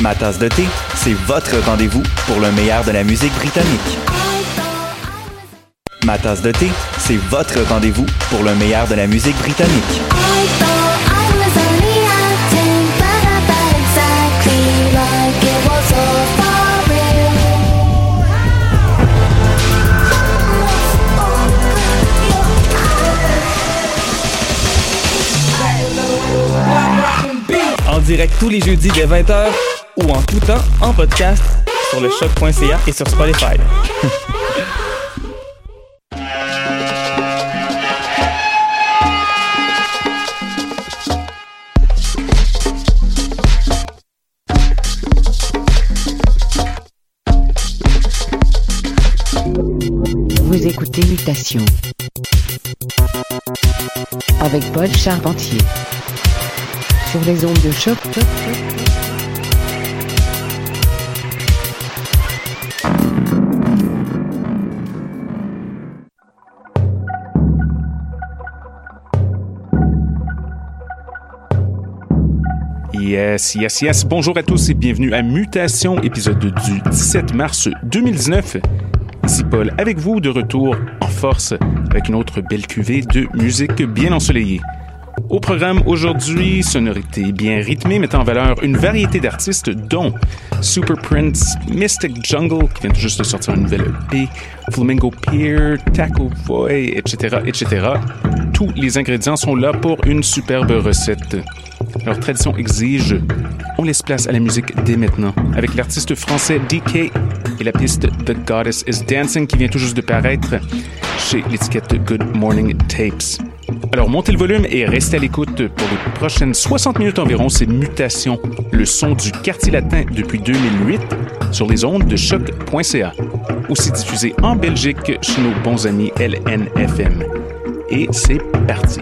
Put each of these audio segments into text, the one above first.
Ma tasse de thé, c'est votre rendez-vous pour le meilleur de la musique britannique. Ma tasse de thé, c'est votre rendez-vous pour le meilleur de la musique britannique. Direct tous les jeudis dès 20h ou en tout temps en podcast sur le choc.ca et sur Spotify. Vous écoutez Mutation avec Paul Charpentier sur les ondes de choc. Yes, yes, yes. Bonjour à tous et bienvenue à Mutation, épisode du 17 mars 2019. Ici Paul avec vous de retour en force avec une autre belle cuvée de musique bien ensoleillée. Au programme aujourd'hui, sonorité bien rythmée mettant en valeur une variété d'artistes dont Super Prince, Mystic Jungle qui vient juste de sortir une nouvelle EP, Flamingo Pier, Taco Boy, etc., etc. Tous les ingrédients sont là pour une superbe recette. Leur tradition exige, on laisse place à la musique dès maintenant, avec l'artiste français DK et la piste The Goddess is Dancing qui vient tout juste de paraître chez l'étiquette Good Morning Tapes. Alors montez le volume et restez à l'écoute pour les prochaines 60 minutes environ, c'est Mutation, le son du quartier latin depuis 2008 sur les ondes de choc.ca. Aussi diffusé en Belgique chez nos bons amis LNFM. Et c'est parti.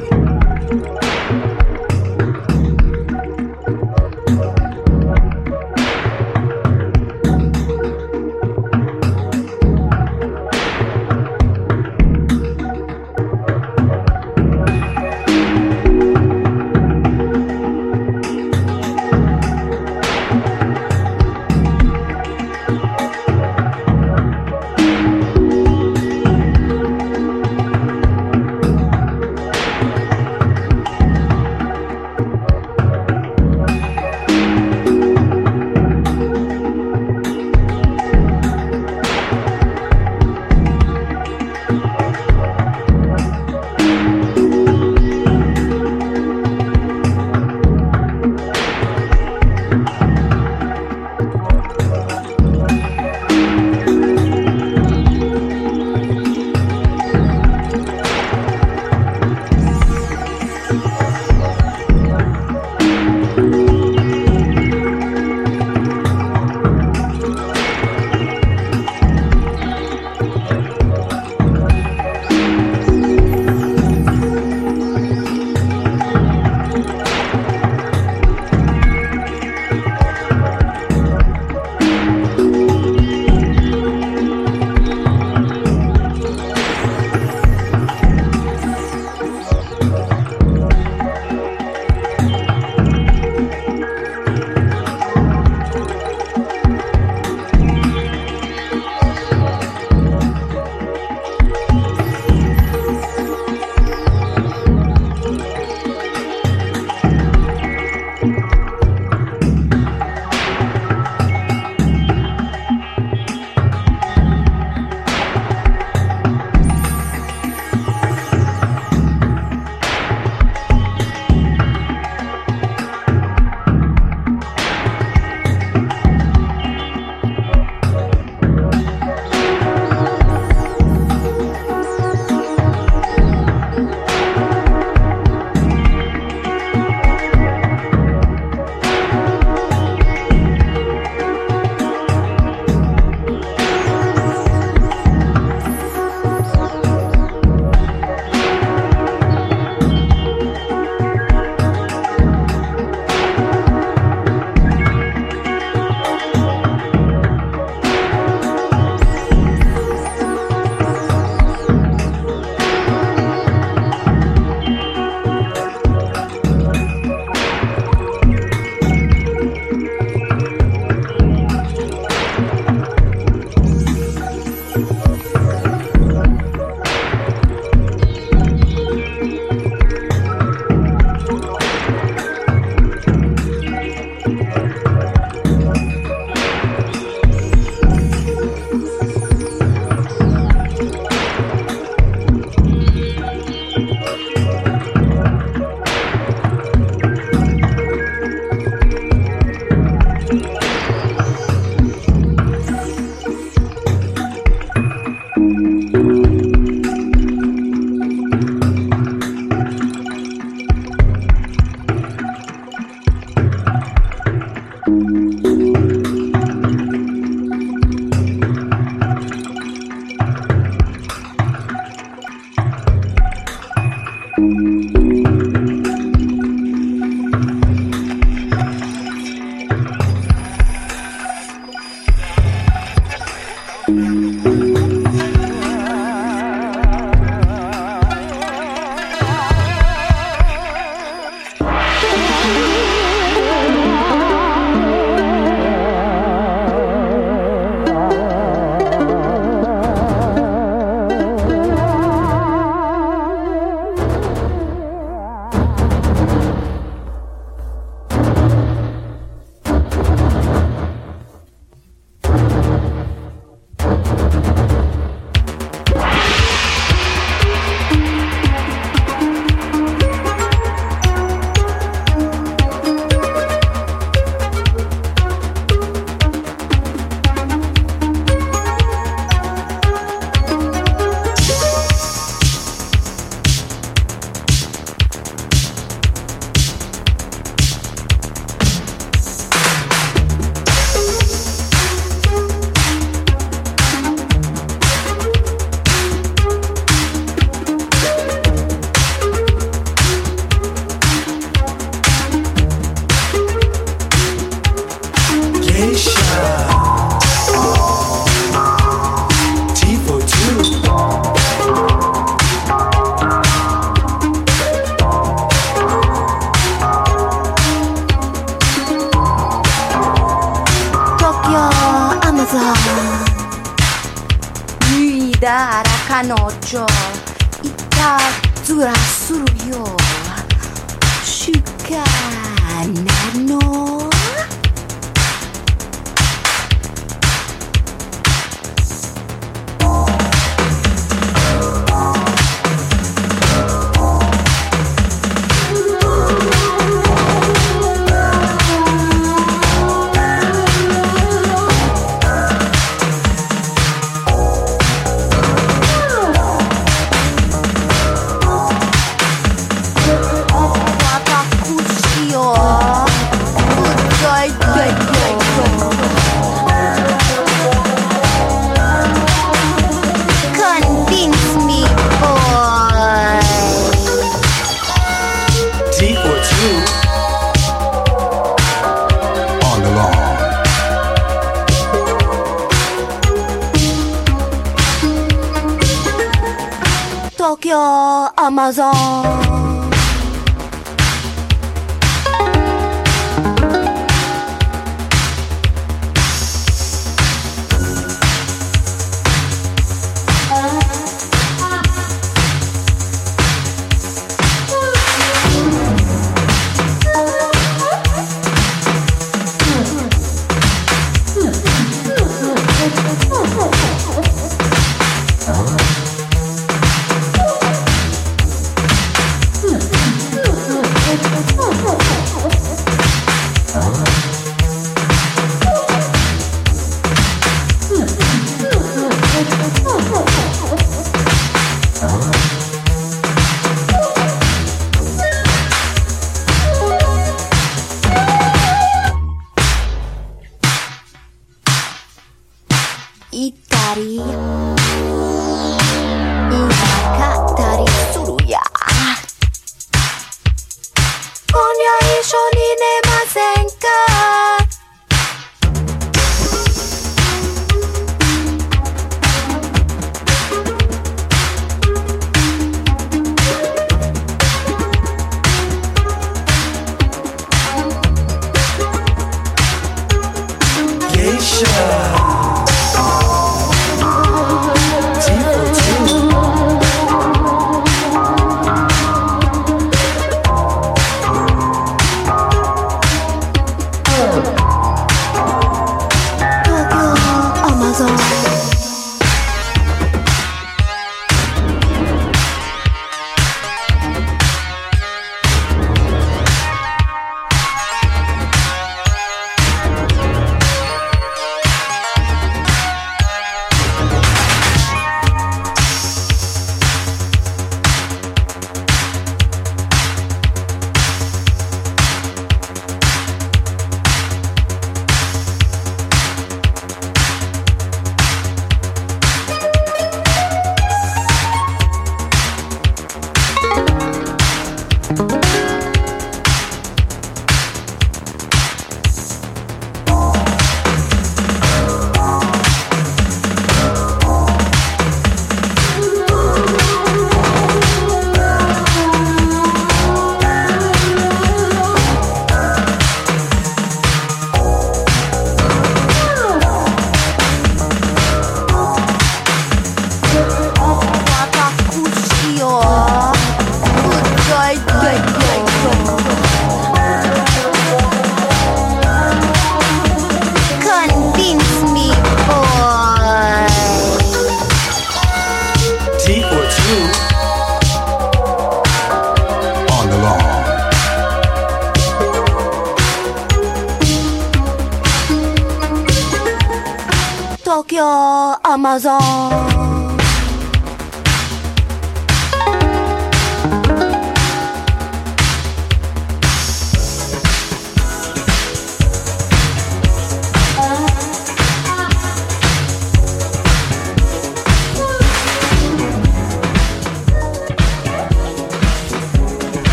彼女いたずらするよ主観なの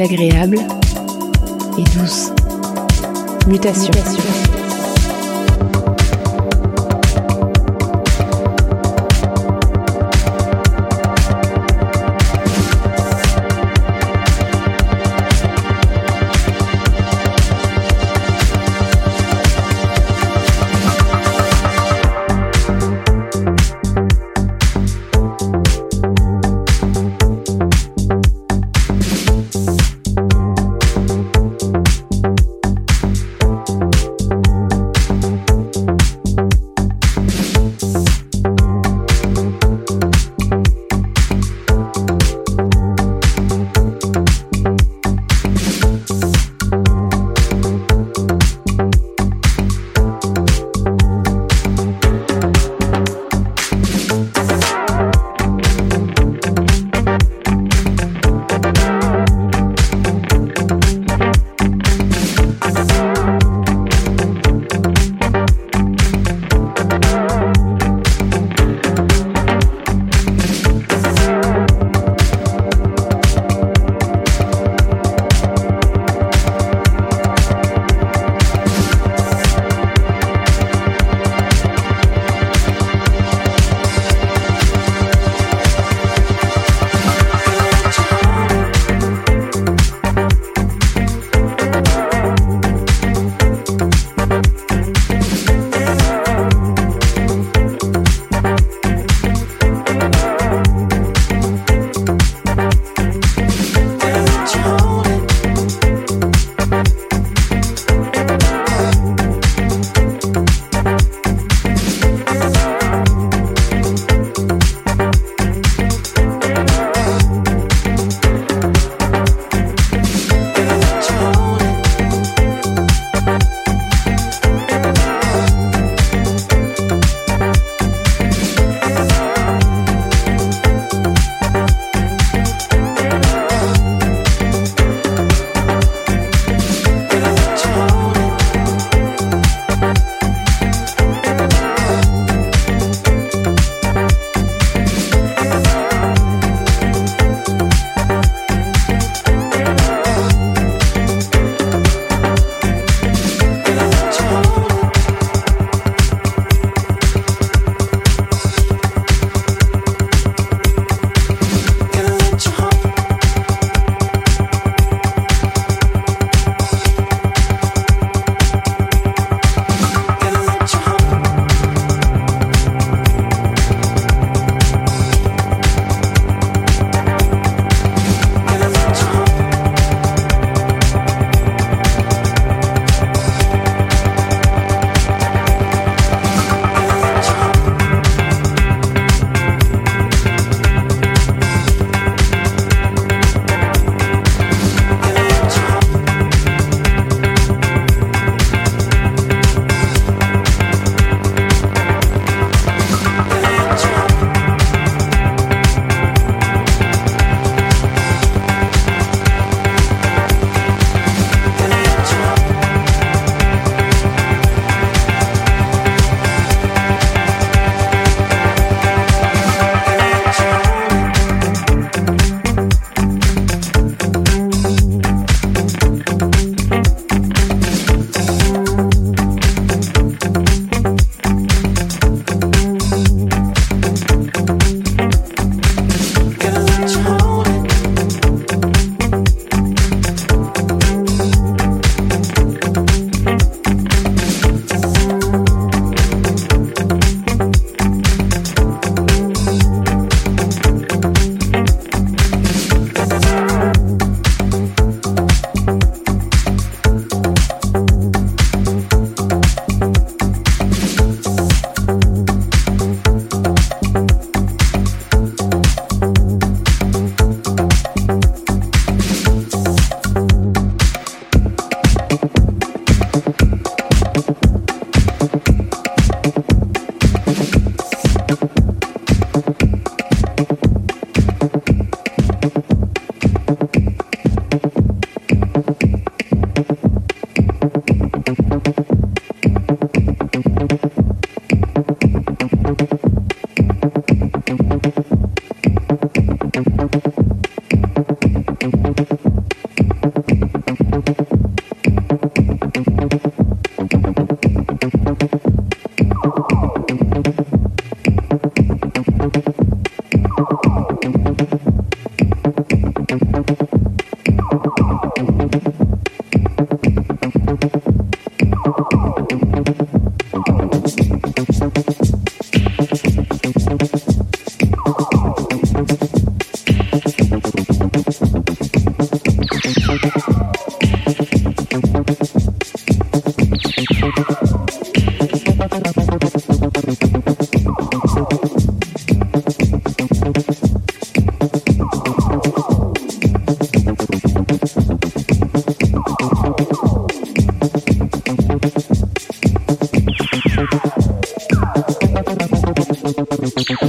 agréable et douce. Mutation.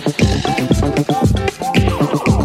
Thank you.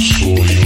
sonho.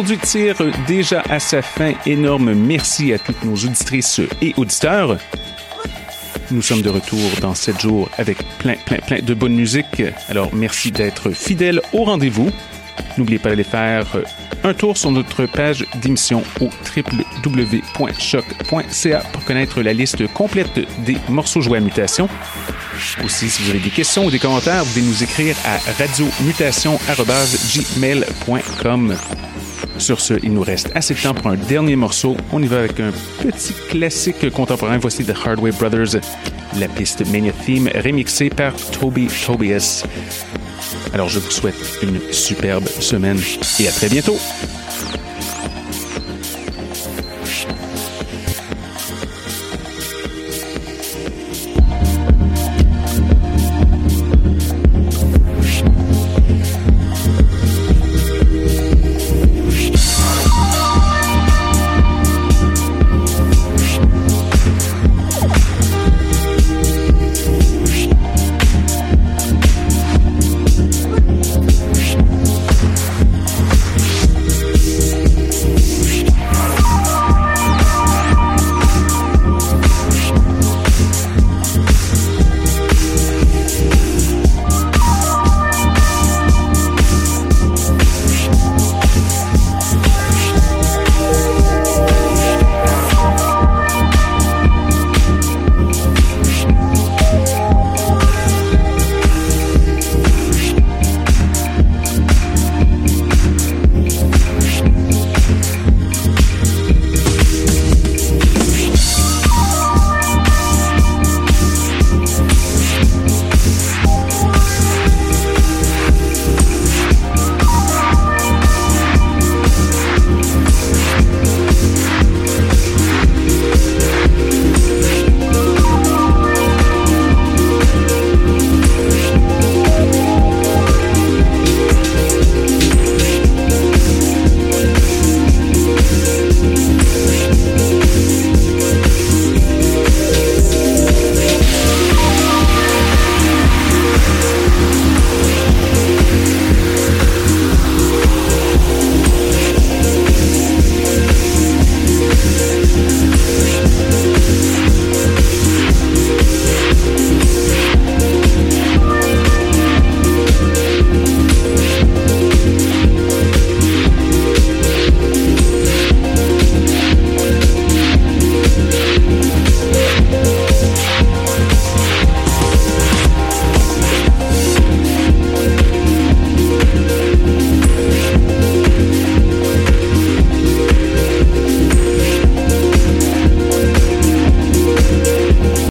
L'émission d'aujourd'hui tire déjà à sa fin. Énorme merci à toutes nos auditrices et auditeurs. Nous sommes de retour dans 7 jours avec plein, plein, plein de bonne musique. Alors, merci d'être fidèles au rendez-vous. N'oubliez pas d'aller faire un tour sur notre page d'émission au www.choc.ca pour connaître la liste complète des morceaux joués à mutation. Aussi, si vous avez des questions ou des commentaires, vous pouvez nous écrire à radiomutation.gmail.com. Sur ce, il nous reste assez de temps pour un dernier morceau. On y va avec un petit classique contemporain. Voici The Hardway Brothers, la piste Mania Theme remixée par Toby Tobias. Alors, je vous souhaite une superbe semaine et à très bientôt.